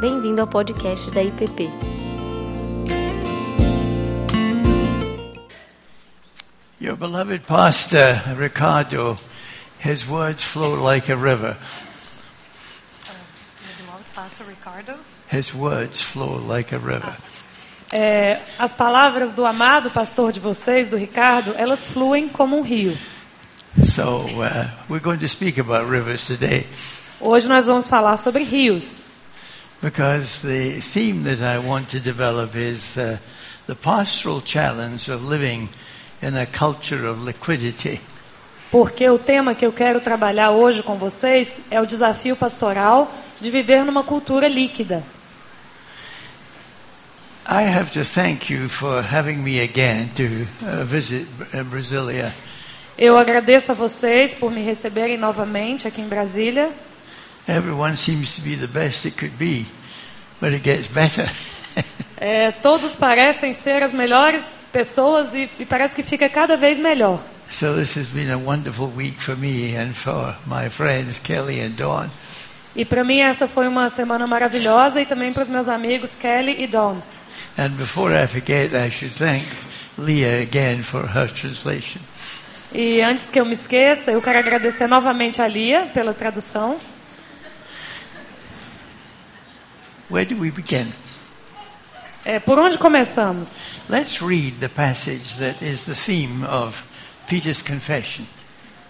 Bem-vindo ao podcast da IPP. Your beloved pastor, Ricardo, his words flow like a river. Pastor Ricardo. His words flow like a river. É, as palavras do amado pastor de vocês, do Ricardo, elas fluem como um rio. So uh, we're going to speak about rivers today Hoje nós vamos falar sobre rios, because the theme that I want to develop is uh, the pastoral challenge of living in a culture of liquidity. porque o tema que eu quero trabalhar hoje com vocês é o desafio pastoral de viver numa cultura líquida. I have to thank you for having me again to uh, visit uh, Brasilia. Eu agradeço a vocês por me receberem novamente aqui em Brasília. Everyone seems to be the best it could be, but it gets better. É, todos parecem ser as melhores pessoas e, e parece que fica cada vez melhor. So this has been a wonderful week for me and for my friends Kelly and Dawn. E para mim essa foi uma semana maravilhosa e também para os meus amigos Kelly e Dawn. And before I forget, I should thank Leah again for her translation. E antes que eu me esqueça, eu quero agradecer novamente a Lia pela tradução. Where do we begin? É, por onde começamos? Let's read the passage that is the theme of Peter's confession.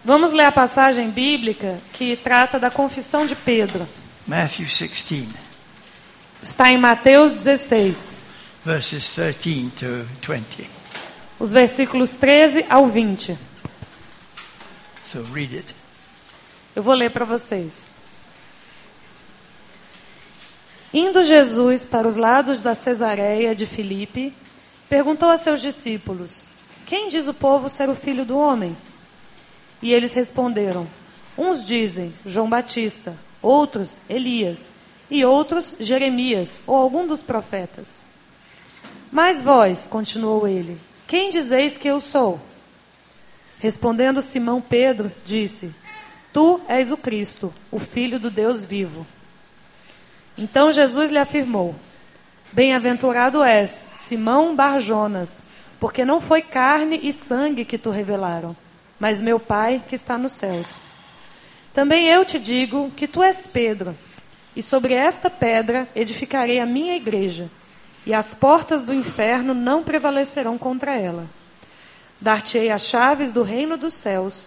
Vamos ler a passagem bíblica que trata da confissão de Pedro. Matthew 16, Está em Mateus 16, verses 13 to 20. os versículos 13 ao 20. So read it. Eu vou ler para vocês. Indo Jesus para os lados da Cesareia de Filipe, perguntou a seus discípulos: Quem diz o povo ser o filho do homem? E eles responderam: Uns dizem João Batista, outros Elias, e outros Jeremias ou algum dos profetas. Mas vós, continuou ele, quem dizeis que eu sou? Respondendo Simão Pedro, disse: Tu és o Cristo, o Filho do Deus vivo. Então Jesus lhe afirmou: Bem-aventurado és, Simão Barjonas, porque não foi carne e sangue que tu revelaram, mas meu Pai que está nos céus. Também eu te digo que tu és Pedro, e sobre esta pedra edificarei a minha igreja, e as portas do inferno não prevalecerão contra ela. Dar-te-ei as chaves do reino dos céus.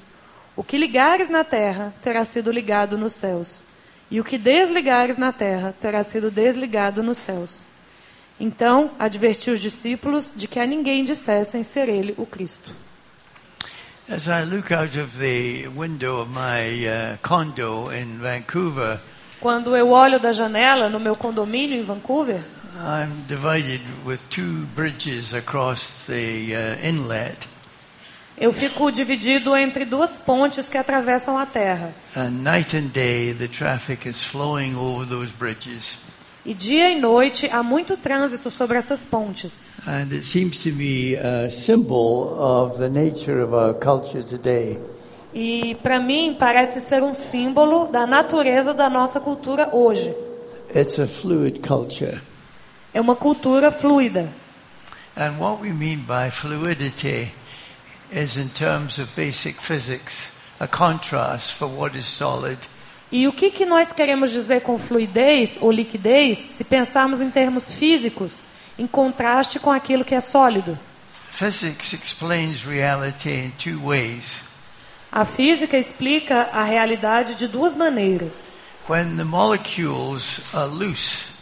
O que ligares na terra terá sido ligado nos céus, e o que desligares na terra terá sido desligado nos céus. Então advertiu os discípulos de que a ninguém dissessem ser ele o Cristo. As I look out of the window of my uh, condo in Vancouver, Quando eu olho da janela no meu condomínio em Vancouver, I'm divided with two bridges across the uh, inlet. Eu fico dividido entre duas pontes que atravessam a terra. And night and day, the traffic is flowing over those bridges. E dia e noite há muito trânsito sobre essas pontes. And it seems to be a symbol of the nature of our culture today. E para mim parece ser um símbolo da natureza da nossa cultura hoje. It's a fluid culture. É uma cultura fluida. And what we mean by fluidity is, in terms of basic physics, a contrast for what is solid E o que, que nós queremos dizer com fluidez ou liquidez, se pensarmos em termos físicos, em contraste com aquilo que é sólido? Physics explains reality in two ways. A física explica a realidade de duas maneiras. When the molecules are loose,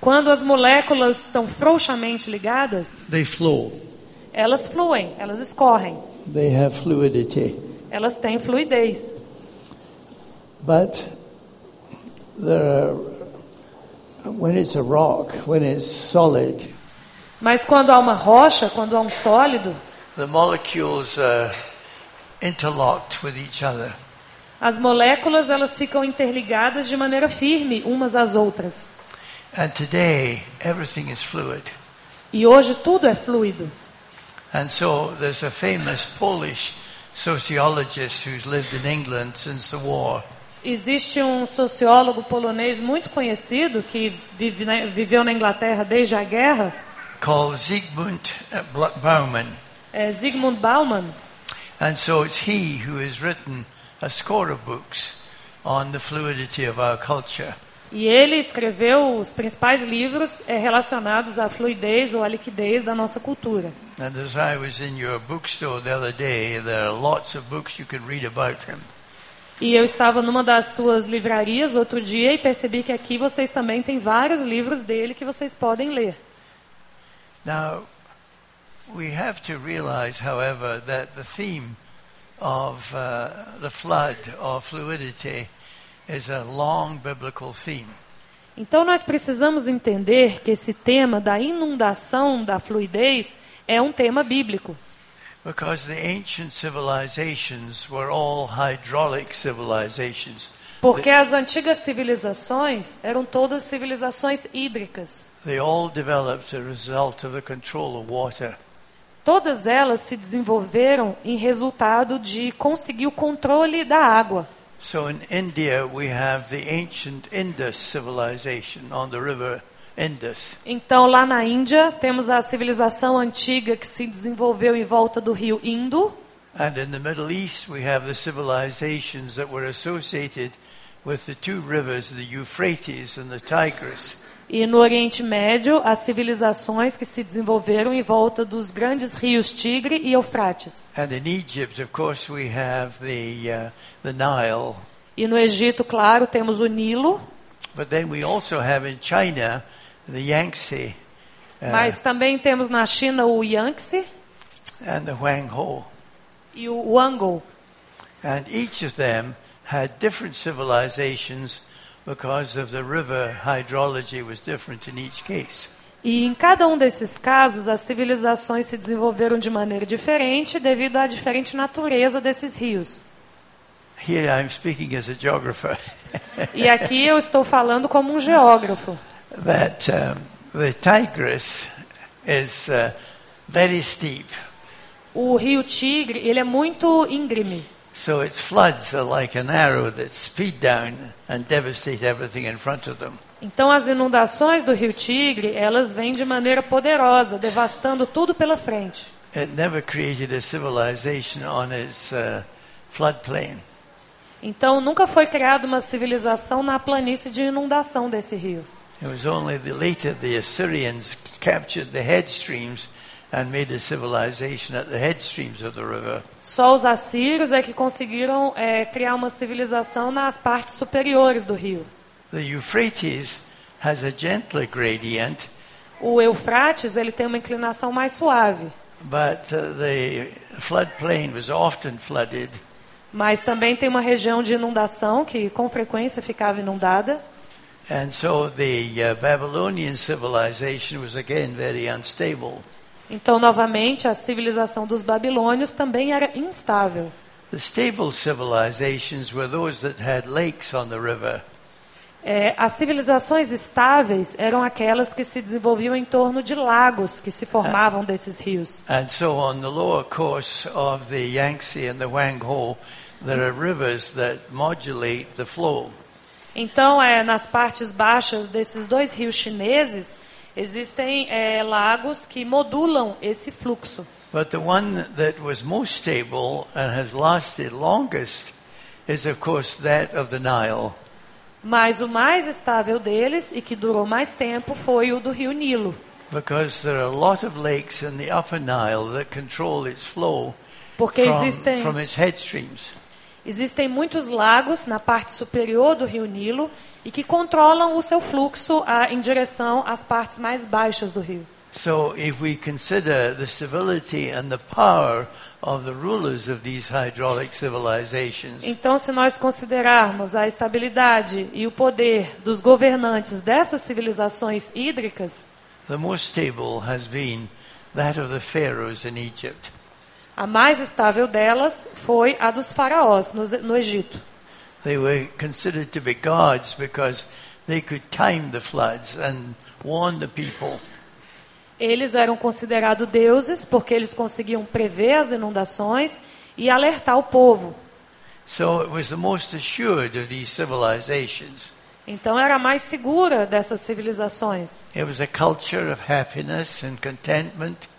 Quando as moléculas estão frouxamente ligadas, they flow. Elas fluem, elas escorrem, They have fluidity. elas têm fluidez. But there are, when it's a rock, when it's solid, Mas quando há uma rocha, quando há um sólido, the molecules are interlocked with each other. as moléculas elas ficam interligadas de maneira firme umas às outras. And today, everything is fluid. E hoje tudo é fluido. And so there's a famous Polish sociologist who's lived in England since the war. Existe um sociólogo polonês muito conhecido que vive na- viveu na Inglaterra desde a guerra, called Zygmunt uh, Bauman. é Zygmunt Bauman. And so it's he who has written a score of books on the fluidity of our culture. E ele escreveu os principais livros é, relacionados à fluidez ou à liquidez da nossa cultura. And as I was in your bookstore the other day, there are lots of books you could read about him. E eu estava numa das suas livrarias outro dia e percebi que aqui vocês também têm vários livros dele que vocês podem ler. Now, we have to realize, however, that the theme of uh, the flood or fluidity is a long biblical theme. Então nós precisamos entender que esse tema da inundação da fluidez é um tema bíblico. Because the ancient civilizations were all hydraulic civilizations. Porque as antigas civilizações eram todas civilizações hídricas. They all developed a result of the control of water. Todas elas se desenvolveram em resultado de conseguir o controle da água. So in India, we have the ancient Indus civilization on the river Indus. Então, lá na Índia, temos a civilização antiga que se desenvolveu em volta do rio Indo. And in the Middle East, we have the civilizations that were associated with the two rivers, the Euphrates and the Tigris. E no Oriente Médio, as civilizações que se desenvolveram em volta dos grandes rios Tigre e Eufrates. And in Egypt, of course, we have the, uh, the Nile. E no Egito, claro, temos o Nilo, But then we also have in China the Yangtze uh, mas também temos na China o Yangtze and the Huanghe. e o Huanghe. And each of them had different civilizations because of the river hydrology was different in each case. E em cada um desses casos, as civilizações se desenvolveram de maneira diferente devido à diferente natureza desses rios. Here I'm speaking as a geographer. E aqui eu estou falando como um geógrafo. that um, the Tigris is uh, very steep, O rio Tigre, ele é muito íngreme. So its floods are like an arrow that speed down and devastate everything in front of them. Então as inundações do rio Tigre, elas vêm de maneira poderosa, devastando tudo pela frente. It never created a civilization on its uh, floodplain. Então nunca foi criada uma civilização na planície de inundação desse rio. It was only the later the Assyrians captured the headstreams and made a civilization at the headstreams of the river. Só os assírios é que conseguiram é, criar uma civilização nas partes superiores do rio. The Euphrates has a gentler gradient, O Eufrates ele tem uma inclinação mais suave, but uh, the floodplain was often flooded mas também tem uma região de inundação que com frequência ficava inundada. And so the uh, Babylonian civilization was again very unstable. Então, novamente, a civilização dos babilônios também era instável. The stable civilizations were those that had lakes on the river. É, as civilizações estáveis eram aquelas que se desenvolviam em torno de lagos que se formavam desses rios. And so on the lower course of the Yangtze and the Huanghe, there are rivers that modulate the flow. Então, é, nas partes baixas desses dois rios chineses, existem é, lagos que modulam esse fluxo. But the one that was most stable and has lasted longest is, of course, that of the Nile. Mas o mais estável deles e que durou mais tempo foi o do rio Nilo. Because there are a lot of lakes in the upper Nile that control its flow Porque from, existem, from its. Existem muitos lagos na parte superior do rio Nilo e que controlam o seu fluxo ah, em direção às partes mais baixas do rio. So if we consider the stability and the power of the rulers of these hydraulic civilizations, Então, se nós considerarmos a estabilidade e o poder dos governantes dessas civilizações hídricas, the most stable has been that of the pharaohs in Egypt. A mais estável delas foi a dos faraós no, no Egito. They were considered to be gods because they could time the floods and warn the people. Eles eram considerados deuses porque eles conseguiam prever as inundações e alertar o povo. So it was the most assured of these civilizations. Então era a mais segura dessas civilizações. It was a culture of happiness and contentment,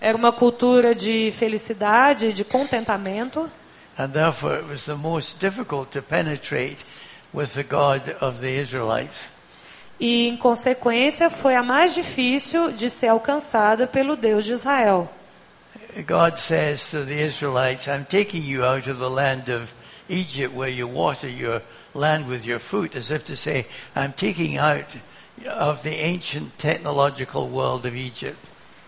Era uma cultura de felicidade, de contentamento, and therefore it was the most difficult to penetrate with the God of the Israelites. e em consequência foi a mais difícil de ser alcançada pelo Deus de Israel. God says to the Israelites, I'm taking you out of the land of Egypt where you water your land with your foot, as if to say, I'm taking out of the ancient technological world of Egypt.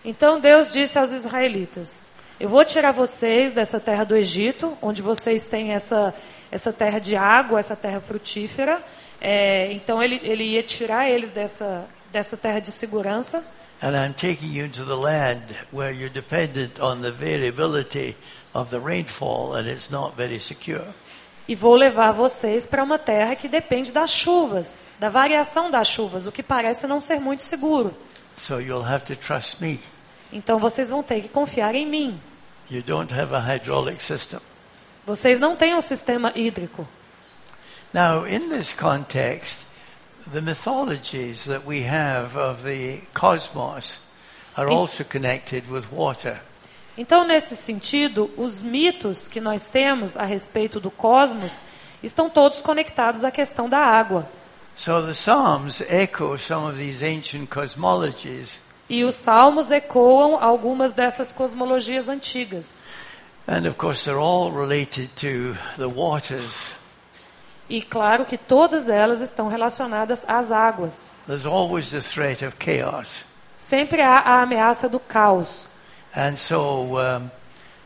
Então Deus disse aos israelitas: Eu vou tirar vocês dessa terra do Egito, onde vocês têm essa, essa terra de água, essa terra frutífera. É, então ele, ele ia tirar eles dessa, dessa terra de segurança. And I'm taking you to the land where you're dependent on the variability of the rainfall and it's not very secure. E vou levar vocês para uma terra que depende das chuvas, da variação das chuvas, o que parece não ser muito seguro. So you'll have to trust me. Então vocês vão ter que confiar em mim. You don't have a hydraulic system. Vocês não têm um sistema hídrico. Now, in this context, the mythologies that we have of the cosmos are also connected with water. Então, nesse sentido, os mitos que nós temos a respeito do cosmos estão todos conectados à questão da água. So the Psalms echo some of these ancient cosmologies. E os salmos ecoam algumas dessas cosmologias antigas. And of course, they're all related to the waters. E claro que todas elas estão relacionadas às águas. There's always the threat of chaos. Sempre há a ameaça do caos. And so um,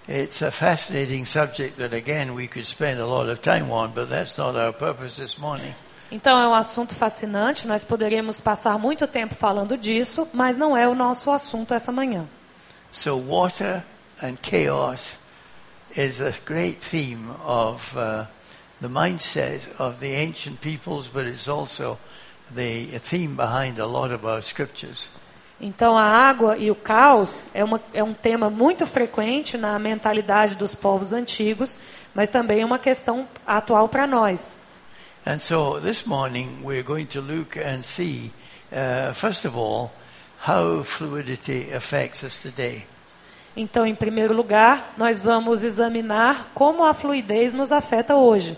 it's a fascinating subject that, again, we could spend a lot of time on, but that's not our purpose this morning. Então é um assunto fascinante, nós poderíamos passar muito tempo falando disso, mas não é o nosso assunto essa manhã. So, water and chaos is a great theme of uh, the mindset of the ancient peoples, but it's also the theme behind a lot of our scriptures. Então a água e o caos é, uma, é um tema muito frequente na mentalidade dos povos antigos, mas também é uma questão atual para nós. And so, this morning we're going to look and see, uh, first of all, how fluidity affects us today. Então, em primeiro lugar, nós vamos examinar como a fluidez nos afeta hoje.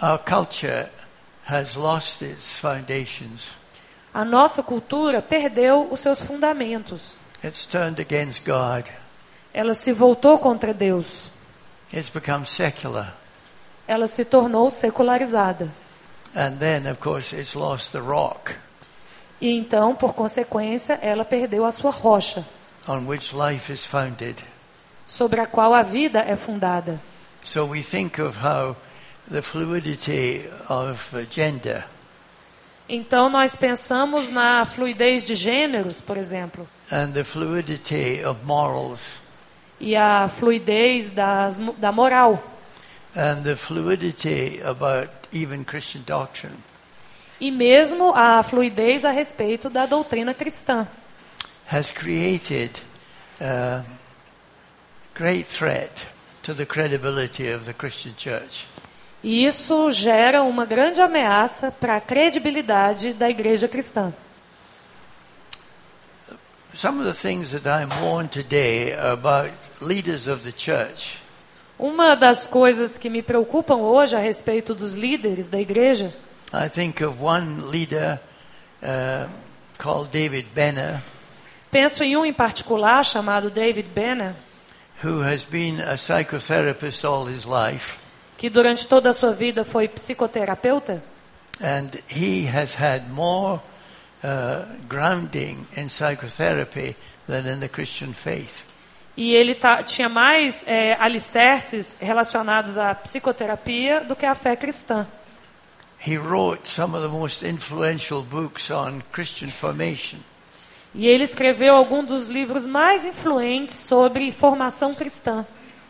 Our culture has lost its foundations. A nossa cultura perdeu os seus fundamentos. It's turned against God. Ela se voltou contra Deus. It's become secular. Ela se tornou secularizada. And then, of course, it's lost the rock E então, por consequência, ela perdeu a sua rocha, on which life is founded. sobre a qual a vida é fundada. So we think of how the fluidity of gender Então, nós pensamos na fluidez de gêneros, por exemplo, and the fluidity of morals e a fluidez das, da moral, and the fluidity about even Christian doctrine. e mesmo a fluidez a respeito da doutrina cristã. has created a great threat to the credibility of the Christian church. E isso gera uma grande ameaça para a credibilidade da igreja cristã. Some of the things that I'm warned today about leaders of the church Uma das coisas que me preocupam hoje a respeito dos líderes da igreja, I think of one leader uh, called David Benner, penso em um em particular chamado David Banner, who has been a psychotherapist all his life, que durante toda a sua vida foi psicoterapeuta, and he has had more uh, grounding in psychotherapy than in the Christian faith. E ele tá, tinha mais é, alicerces relacionados à psicoterapia do que à fé cristã. He wrote some of the most influential books on Christian formation. E ele escreveu alguns dos livros mais influentes sobre formação cristã.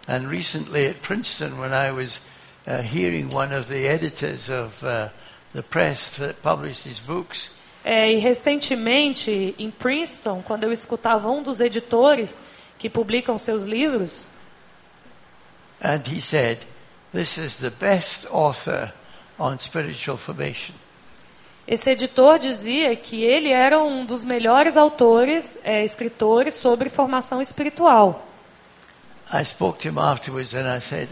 And recently at Princeton, when I was uh, hearing one of the editors of uh, the press that published his books, É, e recentemente, em Princeton, quando eu escutava um dos editores que publicam seus livros, And he said, This is the best author on spiritual formation. Esse editor dizia que ele era um dos melhores autores, é, escritores sobre formação espiritual. Said?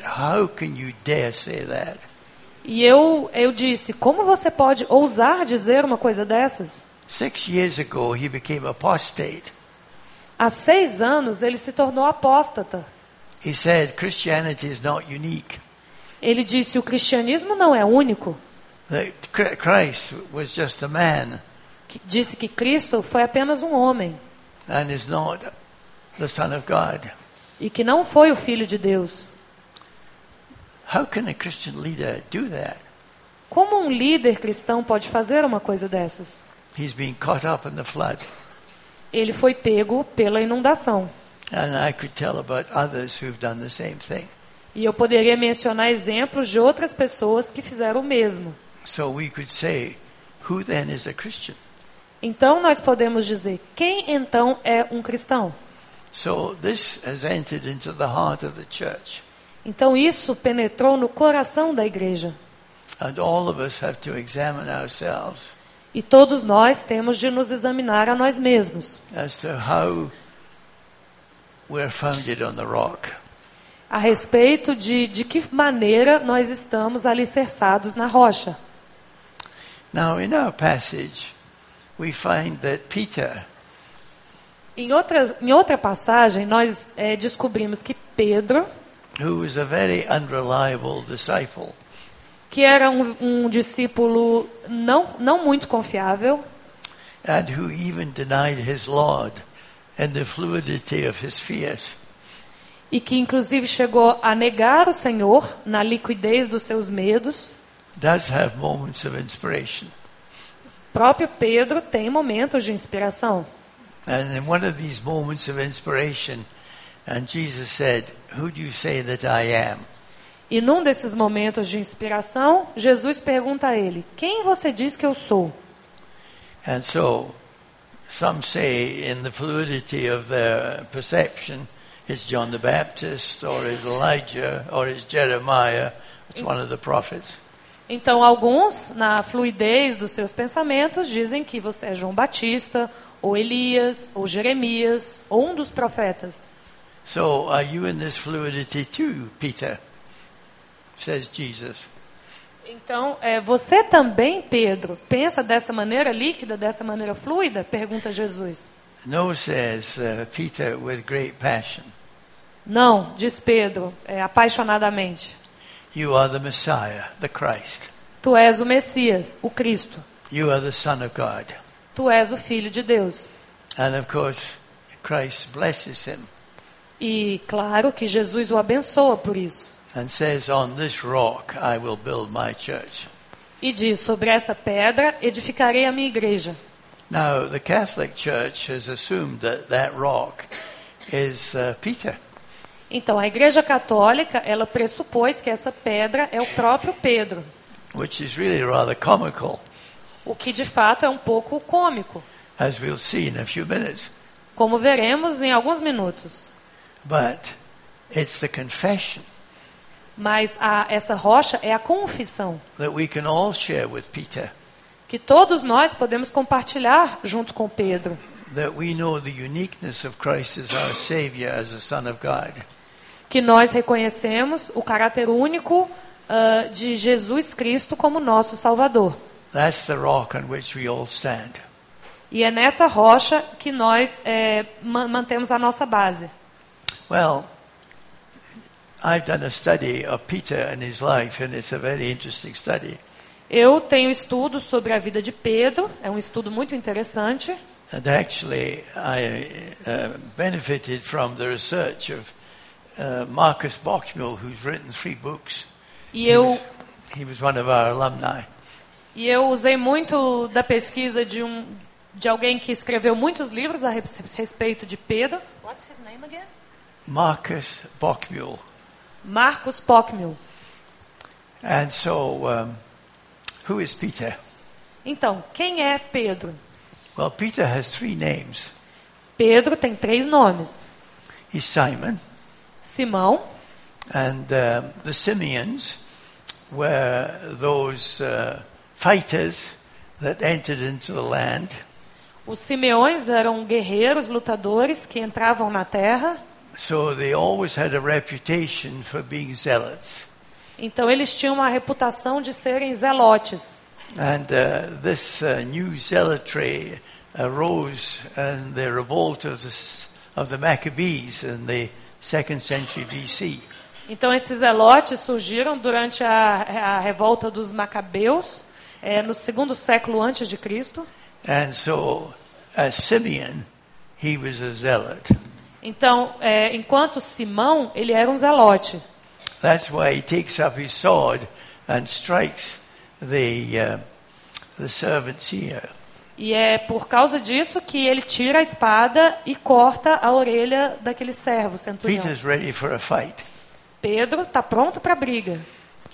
E eu, eu disse: Como você pode ousar dizer uma coisa dessas? Six years ago, he became apostate. Há seis anos ele se tornou apóstata. He said, Christianity is not unique. Ele disse: O cristianismo não é único. That Christ was just a man Que- Disse que Cristo foi apenas um homem and is not the Son of God. e que não foi o Filho de Deus. How can a Christian leader do that? Como um líder cristão pode fazer uma coisa dessas? He's been caught up in the flood. Ele foi pego pela inundação. And I could tell about others who've done the same thing. E eu poderia mencionar exemplos de outras pessoas que fizeram o mesmo. So we could say, who then is a Christian? Então nós podemos dizer: quem então é um cristão? So this has entered into the heart of the church. Então isso penetrou no coração da igreja. And all of us have to examine ourselves E todos nós temos de nos examinar a nós mesmos as to how we're founded on the rock. a respeito de de que maneira nós estamos alicerçados na rocha. Now, in our passage, we find that Peter Em, outras, em outra passagem, nós eh, descobrimos que Pedro, who was a very unreliable disciple, que era um, um discípulo não, não muito confiável, and who even denied his Lord in the fluidity of his fears, e que inclusive chegou a negar o Senhor na liquidez dos seus medos, does have moments of inspiration. próprio Pedro tem momentos de inspiração. And in one of these moments of inspiration, and Jesus said, Who do you say that I am? E num desses momentos de inspiração, Jesus pergunta a ele: Quem você diz que eu sou? And so, some say in the fluidity of their perception, it's John the Baptist, or it's Elijah, or it's Jeremiah, it's one of the prophets. Então, alguns, na fluidez dos seus pensamentos, dizem que você é João Batista, ou Elias, ou Jeremias, ou um dos profetas. So, are you in this fluidity too, Peter? Says Jesus. Então, é, você também, Pedro, pensa dessa maneira líquida, dessa maneira fluida? Pergunta Jesus. No, says uh, Peter with great passion. Não, diz Pedro, é, apaixonadamente. You are the Messiah, the Christ. Tu és o Messias, o Cristo. You are the Son of God. Tu és o Filho de Deus. And of course, Christ blesses him E claro que Jesus o abençoa por isso. And says, On this rock I will build my church. E diz: Sobre essa pedra edificarei a minha igreja. Now, the Catholic Church has assumed that that rock is uh, Peter. Então, a Igreja Católica, ela pressupôs que essa pedra é o próprio Pedro, which is really rather comical, o que de fato é um pouco cômico, as we'll see in a few minutes. como veremos em alguns minutos. But it's the confession Mas a, essa rocha é a confissão, that we can all share with Peter que todos nós podemos compartilhar junto com Pedro. that we know the uniqueness of Christ as our Savior, as the Son of God. Que nós reconhecemos o caráter único ah, de Jesus Cristo como nosso Salvador. That's the rock on which we all stand. E é nessa rocha que nós ma- mantemos a nossa base. Well, I've done a study of Peter and his life, and it's a very interesting study. Eu tenho estudos sobre a vida de Pedro, é um estudo muito interessante. And actually, I uh, benefited from the research of uh, Marcus Bockmull, who's written three books. E He eu, was, he was one of our alumni. e eu usei muito da pesquisa de, um, de alguém que escreveu muitos livros a res- respeito de Pedro. What's his name again? Marcus Bockmull. Marcos Pockmill. And so, um, who is Peter? Então, quem é Pedro? Well, Peter has three names. Pedro tem três nomes: He's Simon, Simão, And um, the Simeons were those uh, fighters that entered into the land. Os simeões eram guerreiros, lutadores que entravam na terra. So they always had a reputation for being zealots. Então eles tinham uma reputação de serem zelotes. And uh, this uh, new zealotry arose in the revolt of the, of the Maccabees in the second century BC. Então esses zelotes surgiram durante a, a revolta dos macabeus, eh, no segundo século antes de Cristo. And so, as Simeon, he was a zealot. Então, eh, enquanto Simão, ele era um zelote. That's why he takes up his sword and strikes the, uh, the servant's ear. E é por causa disso que ele tira a espada e corta a orelha daquele servo centurião. Peter's ready for a fight. Pedro está pronto para a briga.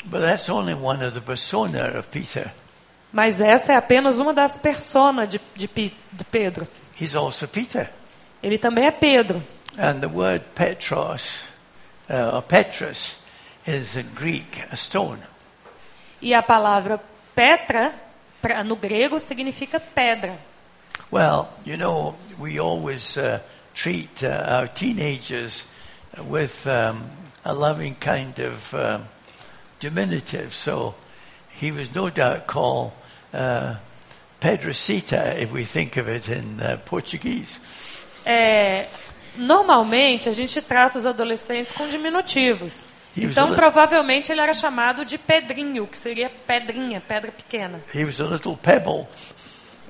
But that's only one of the persona of Peter. Mas essa é apenas uma das personas de, de, de Pedro. He's also Peter. Ele também é Pedro. And the word Petros, uh, or Petrus, is in Greek a stone. E a palavra Petra, pra- no grego, significa pedra. Well, you know, we always uh, treat uh, our teenagers with um, a loving kind of um, diminutive. So he was no doubt called uh, Pedrocita if we think of it in uh, Portuguese. É, normalmente, a gente trata os adolescentes com diminutivos. Então, provavelmente, ele era chamado de Pedrinho, que seria pedrinha, pedra pequena. He was a little pebble,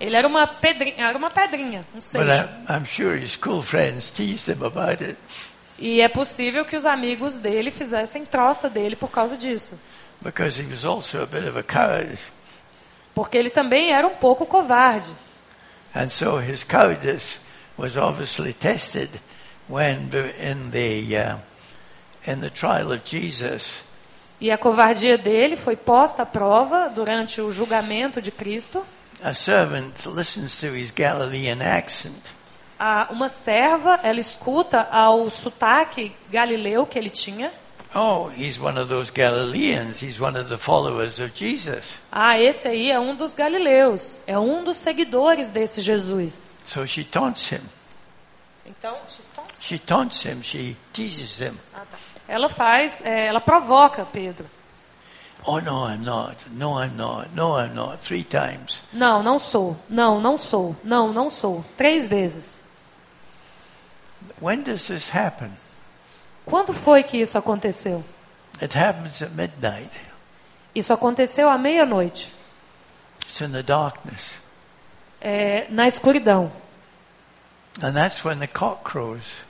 Ele era uma pedrinha, era uma pedrinha, um seixo. I'm sure his school friends teased him about it E é possível que os amigos dele fizessem troça dele por causa disso. because he was also a bit of a coward. Porque ele também era um pouco covarde. And so his cowardice was obviously tested when in the uh, in the trial of Jesus, E a covardia dele foi posta à prova durante o julgamento de Cristo. a servant listens to his Galilean accent A, uma serva, ela escuta ao sotaque galileu que ele tinha. Oh, he's one of those Galileans. He's one of the followers of Jesus. Ah, esse aí é um dos galileus, é um dos seguidores desse Jesus. So she taunts him. Então, She taunts him. She teases him. ela faz, é, ela provoca Pedro. Oh, no, I'm not. No, I'm not. No, I'm not. Three times. Não, não sou. Não, não sou. Não, não sou. Três vezes. When does this happen? Quando foi que isso aconteceu? It happens at midnight. Isso aconteceu à meia-noite, It's in the darkness. é, na escuridão. And that's when the cock crows.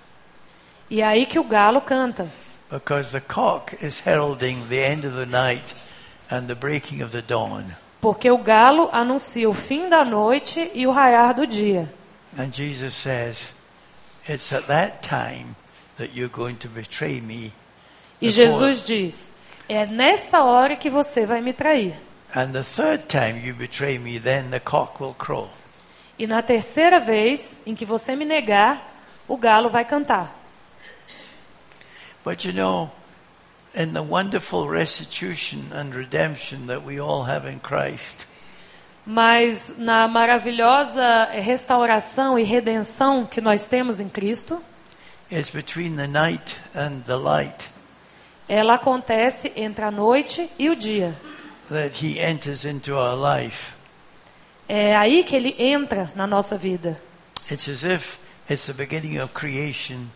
E é aí que o galo canta. Because the cock is heralding the end of the night and the breaking of the dawn. Porque o galo anuncia o fim da noite e o raiar do dia. And Jesus says, It's at that time that you're going to betray me. E Jesus diz: É nessa hora que você vai me trair. And the third time you betray me, then the cock will crow. E na terceira vez em que você me negar, o galo vai cantar. But you know, in the wonderful restitution and redemption that we all have in Christ, Mas na maravilhosa restauração e redenção que nós temos em Cristo, it's between the night and the light ela acontece entre a noite e o dia. that He enters into our life. É aí que ele entra na nossa vida. It's as if it's the beginning of creation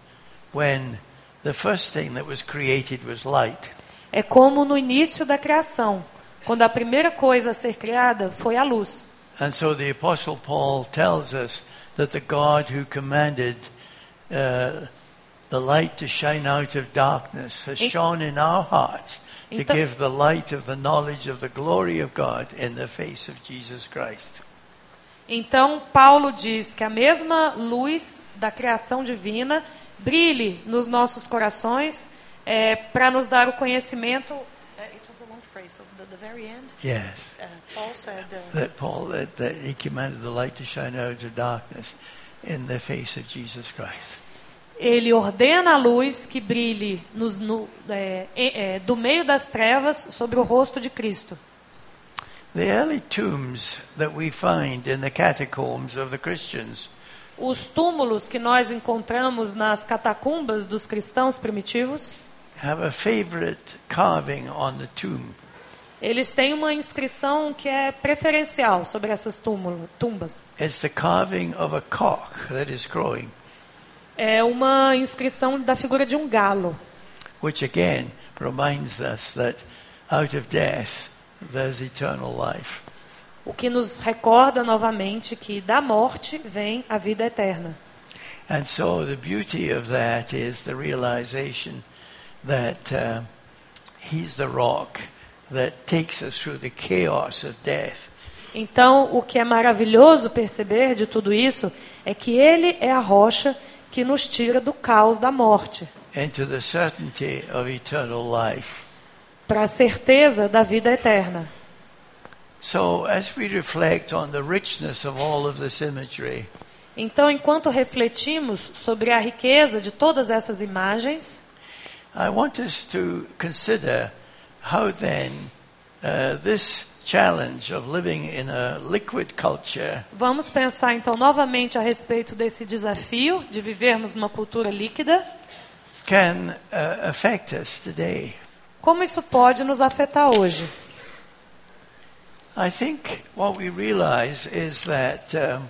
when the first thing that was created was light. É como no início da criação, quando a primeira coisa a ser criada foi a luz. And so the Apostle Paul tells us that the God who commanded uh, the light to shine out of darkness has shone in our hearts to Então- give the light of the knowledge of the glory of God in the face of Jesus Christ. Então, Paulo diz que a mesma luz da criação divina brilhe nos nossos corações para nos dar o conhecimento. It was a long phrase, so the, the very end, Yes. uh, Paul said, uh, That Paul, that, that he commanded the light to shine out of darkness in the face of Jesus Christ. Ele ordena a luz que brilhe nos- no- é, é, do meio das trevas sobre o rosto de Cristo. The early tombs that we find in the catacombs of the Christians Os túmulos que nós encontramos nas catacumbas dos cristãos primitivos, have a favorite carving on the tomb. eles têm uma inscrição que é preferencial sobre essas túmulo, tumbas. It's the carving of a cock that is crowing, É uma inscrição da figura de um galo, which again reminds us that out of death there's eternal life. o que nos recorda novamente que da morte vem a vida eterna. And so the beauty of that is the realization that uh, He's the rock that takes us through the chaos of death. Então, o que é maravilhoso perceber de tudo isso é que Ele é a rocha que nos tira do caos da morte, para a certeza da vida eterna. So, as we reflect on the richness of all of this imagery, Então, enquanto refletimos sobre a riqueza de todas essas imagens, I want us to consider how then uh, this challenge of living in a liquid culture vamos pensar então novamente a respeito desse desafio de vivermos numa cultura líquida. can uh, affect us today. Como isso pode nos afetar hoje? I think what we realize is that um,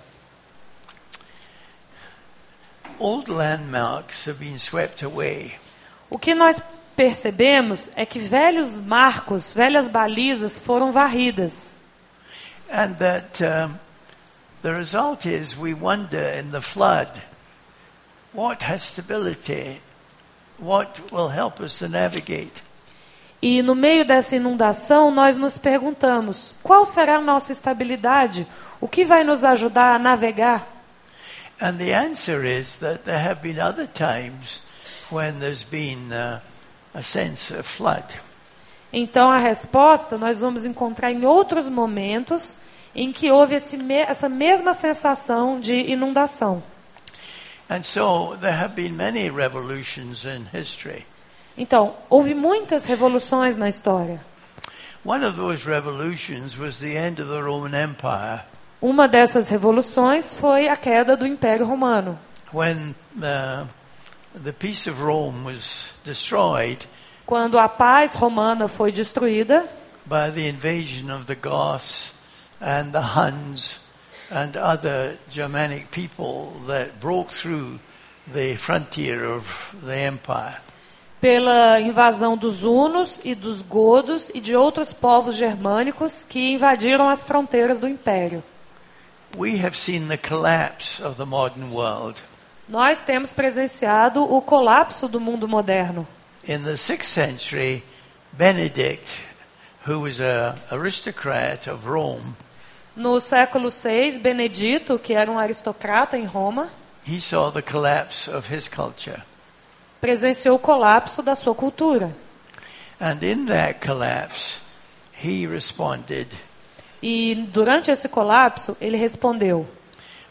old landmarks have been swept away. O que nós percebemos é que velhos marcos, velhas balizas foram varridas. And that um, the result is we wonder in the flood what has stability, what will help us to navigate. E no meio dessa inundação, nós nos perguntamos: qual será a nossa estabilidade? O que vai nos ajudar a navegar? And the answer is that there have been other times when there's been uh, a sense of flood. Então, a resposta nós vamos encontrar em outros momentos em que houve esse essa mesma sensação de inundação. And so there have been many revolutions in history. Então, houve muitas revoluções na história. One of those revolutions was the end of the Roman Empire Uma dessas revoluções foi a queda do Império Romano. when uh, Quando a paz romana foi destruída by the invasion of the Goths and the Huns and other Germanic people that broke through the frontier of the empire. pela invasão dos hunos e dos godos e de outros povos germânicos que invadiram as fronteiras do império. We have seen the collapse of the modern world. Nós temos presenciado o colapso do mundo moderno. In the 6th century, Benedict, who was an aristocrat of Rome, No século VI, Benedito, que era um aristocrata em Roma, he saw the collapse of his culture. presenciou o colapso da sua cultura. And in that collapse, he responded E durante esse colapso, ele respondeu: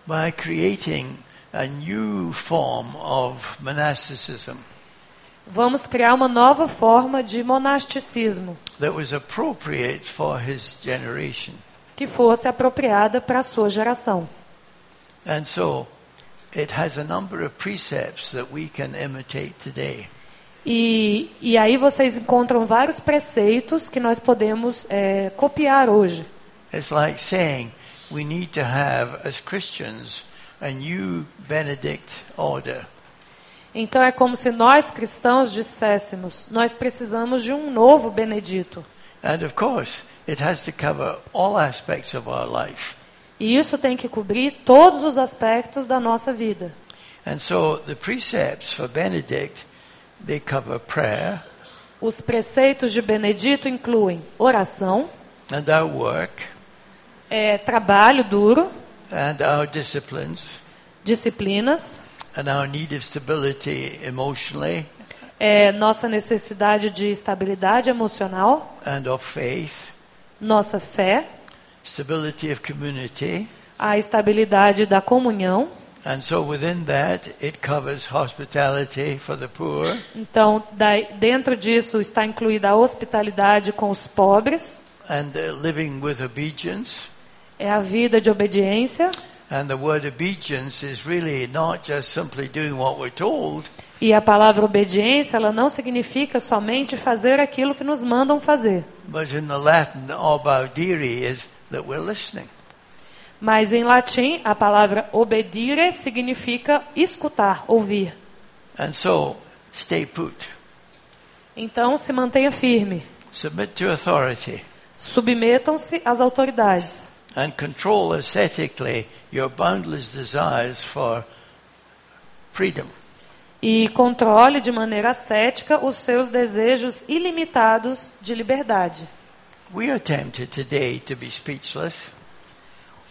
by creating a new form of monasticism Vamos criar uma nova forma de monasticismo that was appropriate for his generation. que fosse apropriada para a sua geração. And so it has a number of precepts that we can imitate today. E, e aí vocês encontram vários preceitos que nós podemos é, copiar hoje. It's like saying we need to have, as Christians, a new Benedict order. Então é como se nós cristãos disséssemos: nós precisamos de um novo Benedito. And of course, it has to cover all aspects of our life. E isso tem que cobrir todos os aspectos da nossa vida. And so the precepts for Benedict, they cover prayer Os preceitos de Benedito incluem oração, and our work é, trabalho duro, and our disciplines disciplinas, and our need of stability emotionally é, nossa necessidade de estabilidade emocional, and of faith, nossa fé, stability of community, a estabilidade da comunhão, And so within that, it covers hospitality for the poor, Então, dentro disso está incluída a hospitalidade com os pobres, and uh, living with obedience. É a vida de obediência. And the word obedience is really not just simply doing what we're told, E a palavra obediência, ela não significa somente fazer aquilo que nos mandam fazer. but in the Latin, is that we're listening. Mas em latim, a palavra obedire significa escutar, ouvir. And so, stay put. Então, se mantenha firme. Submit to authority Submetam-se às autoridades. And control ascetically your boundless desires for freedom. E controle de maneira ascética os seus desejos ilimitados de liberdade. We are tempted today to be speechless,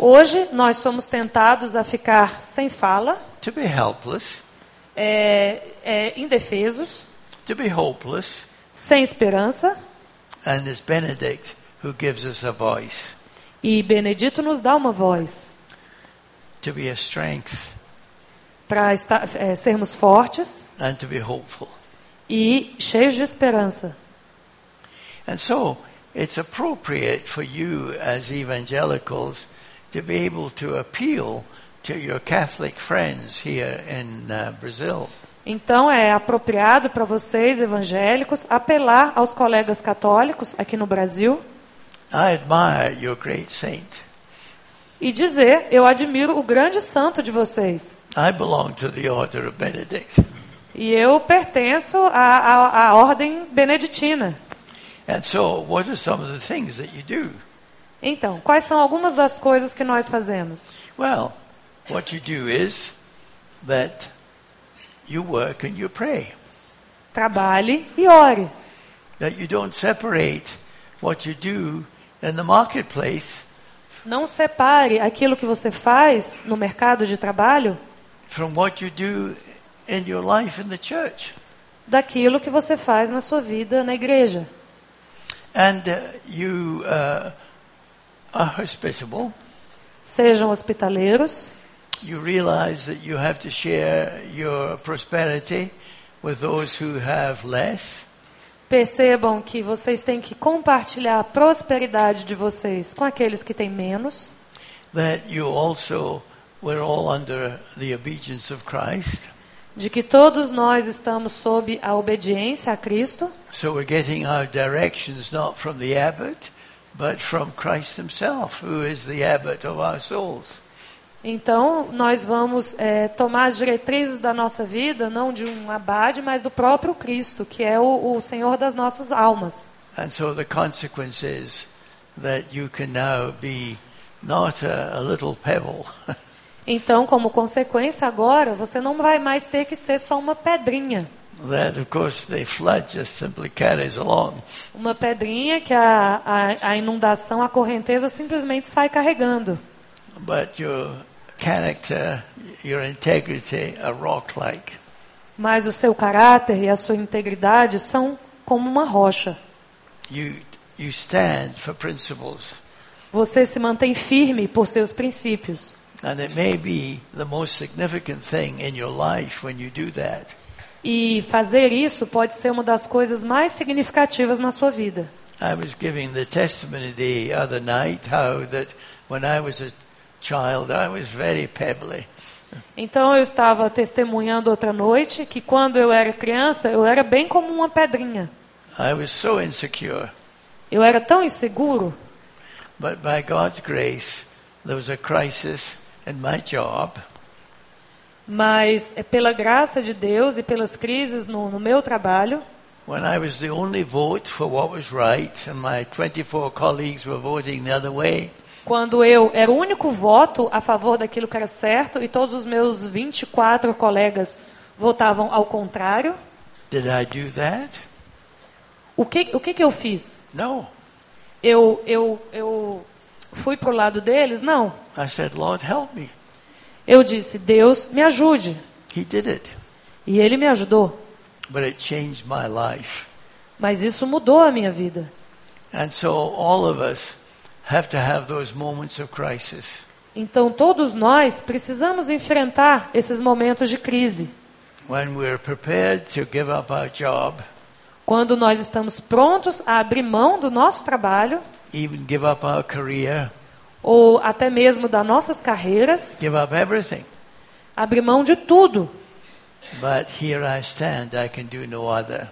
Hoje, nós somos tentados a ficar sem fala, to be helpless, é, é, indefesos, to be hopeless, sem esperança. and it's Benedict who gives us a voice, E Benedito nos dá uma voz to be a strength para é, sermos fortes and to be hopeful. e cheios de esperança. And so it's appropriate for you as evangelicals to be able to appeal to your Catholic friends here in uh, Brazil. Então é apropriado para vocês, evangélicos, apelar aos colegas católicos aqui no Brasil I admire your great saint. e dizer: Eu admiro o grande santo de vocês. I belong to the order of Benedict. E eu pertenço à, à, à ordem beneditina. And so, what are some of the things that you do? Então, quais são algumas das coisas que nós fazemos? Well, what you do is that you work and you pray. Trabalhe e ore. That you don't separate what you do Não separe aquilo que você faz no mercado de trabalho from what you do in your life in the church. daquilo que você faz na sua vida na igreja. And uh, you uh, are hospitable. Sejam hospitaleiros, You realize that you have to share your prosperity with those who have less. Percebam que vocês têm que compartilhar a prosperidade de vocês com aqueles que têm menos, That you also, we're all under the obedience of Christ. de que todos nós estamos sob a obediência a Cristo. So we're getting our directions not from the abbot, but from Christ himself, who is the abbot of our souls. Então, nós vamos eh, tomar as diretrizes da nossa vida, não de um abade, mas do próprio Cristo, que é o, o Senhor das nossas almas. And so the consequence is that you can now be not a, a little pebble, Então, como consequência, agora, você não vai mais ter que ser só uma pedrinha. that of course the flood just simply carries along. Uma pedrinha que a, a, a inundação, a correnteza simplesmente sai carregando. But your character, your integrity are rock like. Mas o seu caráter e a sua integridade são como uma rocha. You, you stand for principles. Você se mantém firme por seus princípios. And it may be the most significant thing in your life when you do that. E fazer isso pode ser uma das coisas mais significativas na sua vida. I was giving the testimony the other night how that when I was a child I was very pebbly. Então eu estava testemunhando outra noite que quando eu era criança eu era bem como uma pedrinha. I was so insecure. Eu era tão inseguro, But by God's grace, there was a crisis in my job. mas é pela graça de Deus e pelas crises no, no meu trabalho, When I was the only vote for what was right, and my 24 colleagues were voting the other way, quando eu era o único voto a favor daquilo que era certo e todos os meus 24 colegas votavam ao contrário, did I do that? o que, o que, que eu fiz? No. Eu, eu, eu fui para o lado deles? Não. I said, Lord, help me. Eu disse, Deus me ajude. He did it. E ele me ajudou. But it changed my life. Mas isso mudou a minha vida. And so all of us have to have those moments of crisis. Então, todos nós precisamos enfrentar esses momentos de crise. when we're prepared to give up our job, Quando nós estamos prontos a abrir mão do nosso trabalho, even give up our career, ou até mesmo das nossas carreiras, give up everything. abrir mão de tudo. But here I stand, I can do no other.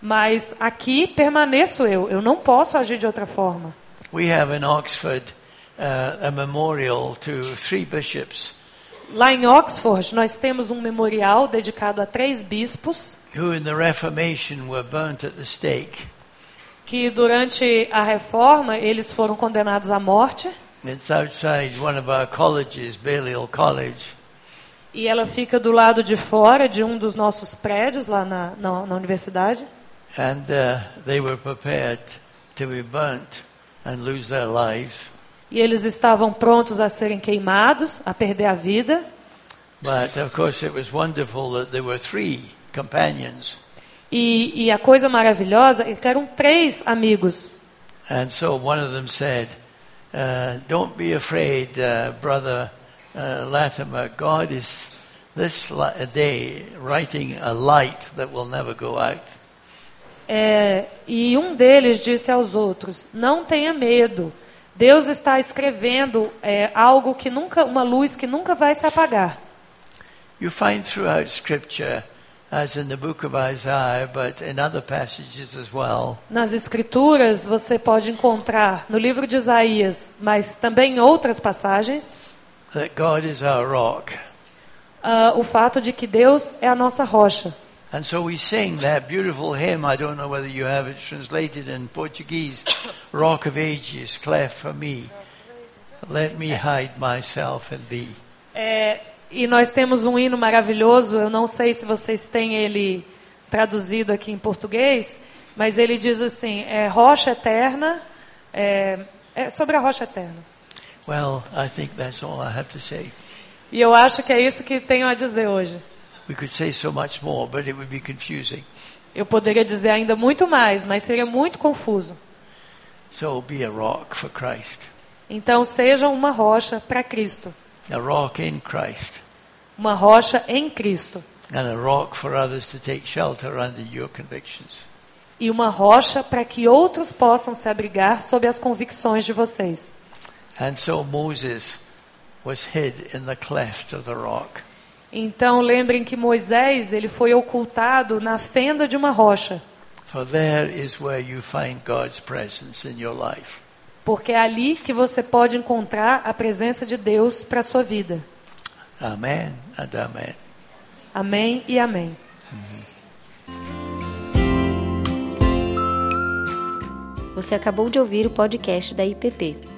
Mas aqui permaneço eu, eu não posso agir de outra forma. We have in Oxford uh, a memorial to three bishops Lá em Oxford, nós temos um memorial dedicado a três bispos who, in the Reformation, were burnt at the stake. que, durante a reforma, eles foram condenados à morte. It's outside one of our colleges, Balliol College. E ela fica do lado de fora de um dos nossos prédios lá na, na, na universidade. And uh, they were prepared to be burnt and lose their lives. E eles estavam prontos a serem queimados, a perder a vida. But of course, it was wonderful that there were three companions. E, e a coisa maravilhosa é que eram três amigos. And so one of them said, uh, Don't be afraid, uh, brother uh, Latimer. God is this day writing a light that will never go out. É, e um deles disse aos outros: Não tenha medo. Deus está escrevendo é, algo que nunca, uma luz que nunca vai se apagar. You find throughout Scripture, as in the book of Isaiah, but in other passages as well, Nas Escrituras você pode encontrar no livro de Isaías, mas também em outras passagens, that God is our rock. ah, o fato de que Deus é a nossa rocha. And so we sing that beautiful hymn. I don't know whether you have it translated in Portuguese Rock of Ages, cleft for me. Let me hide myself in thee. É, e nós temos um hino maravilhoso, eu não sei se vocês têm ele traduzido aqui em português, mas ele diz assim: é rocha eterna, é, é sobre a rocha eterna. Well, I think that's all I have to say. E eu acho que é isso que tenho a dizer hoje. We could say so much more, but it would be confusing. Eu poderia dizer ainda muito mais, mas seria muito confuso. So be a rock for Christ, Então, seja uma rocha para Cristo, a rock in Christ, uma rocha em Cristo, and a rock for others to take shelter under your convictions. e uma rocha para que outros possam se abrigar sob as convicções de vocês. And so Moses was hid in the cleft of the rock. Então, lembrem que Moisés ele foi ocultado na fenda de uma rocha, porque é ali que você pode encontrar a presença de Deus para a sua vida. And amen. Amém e amém. Você acabou de ouvir o podcast da IPP.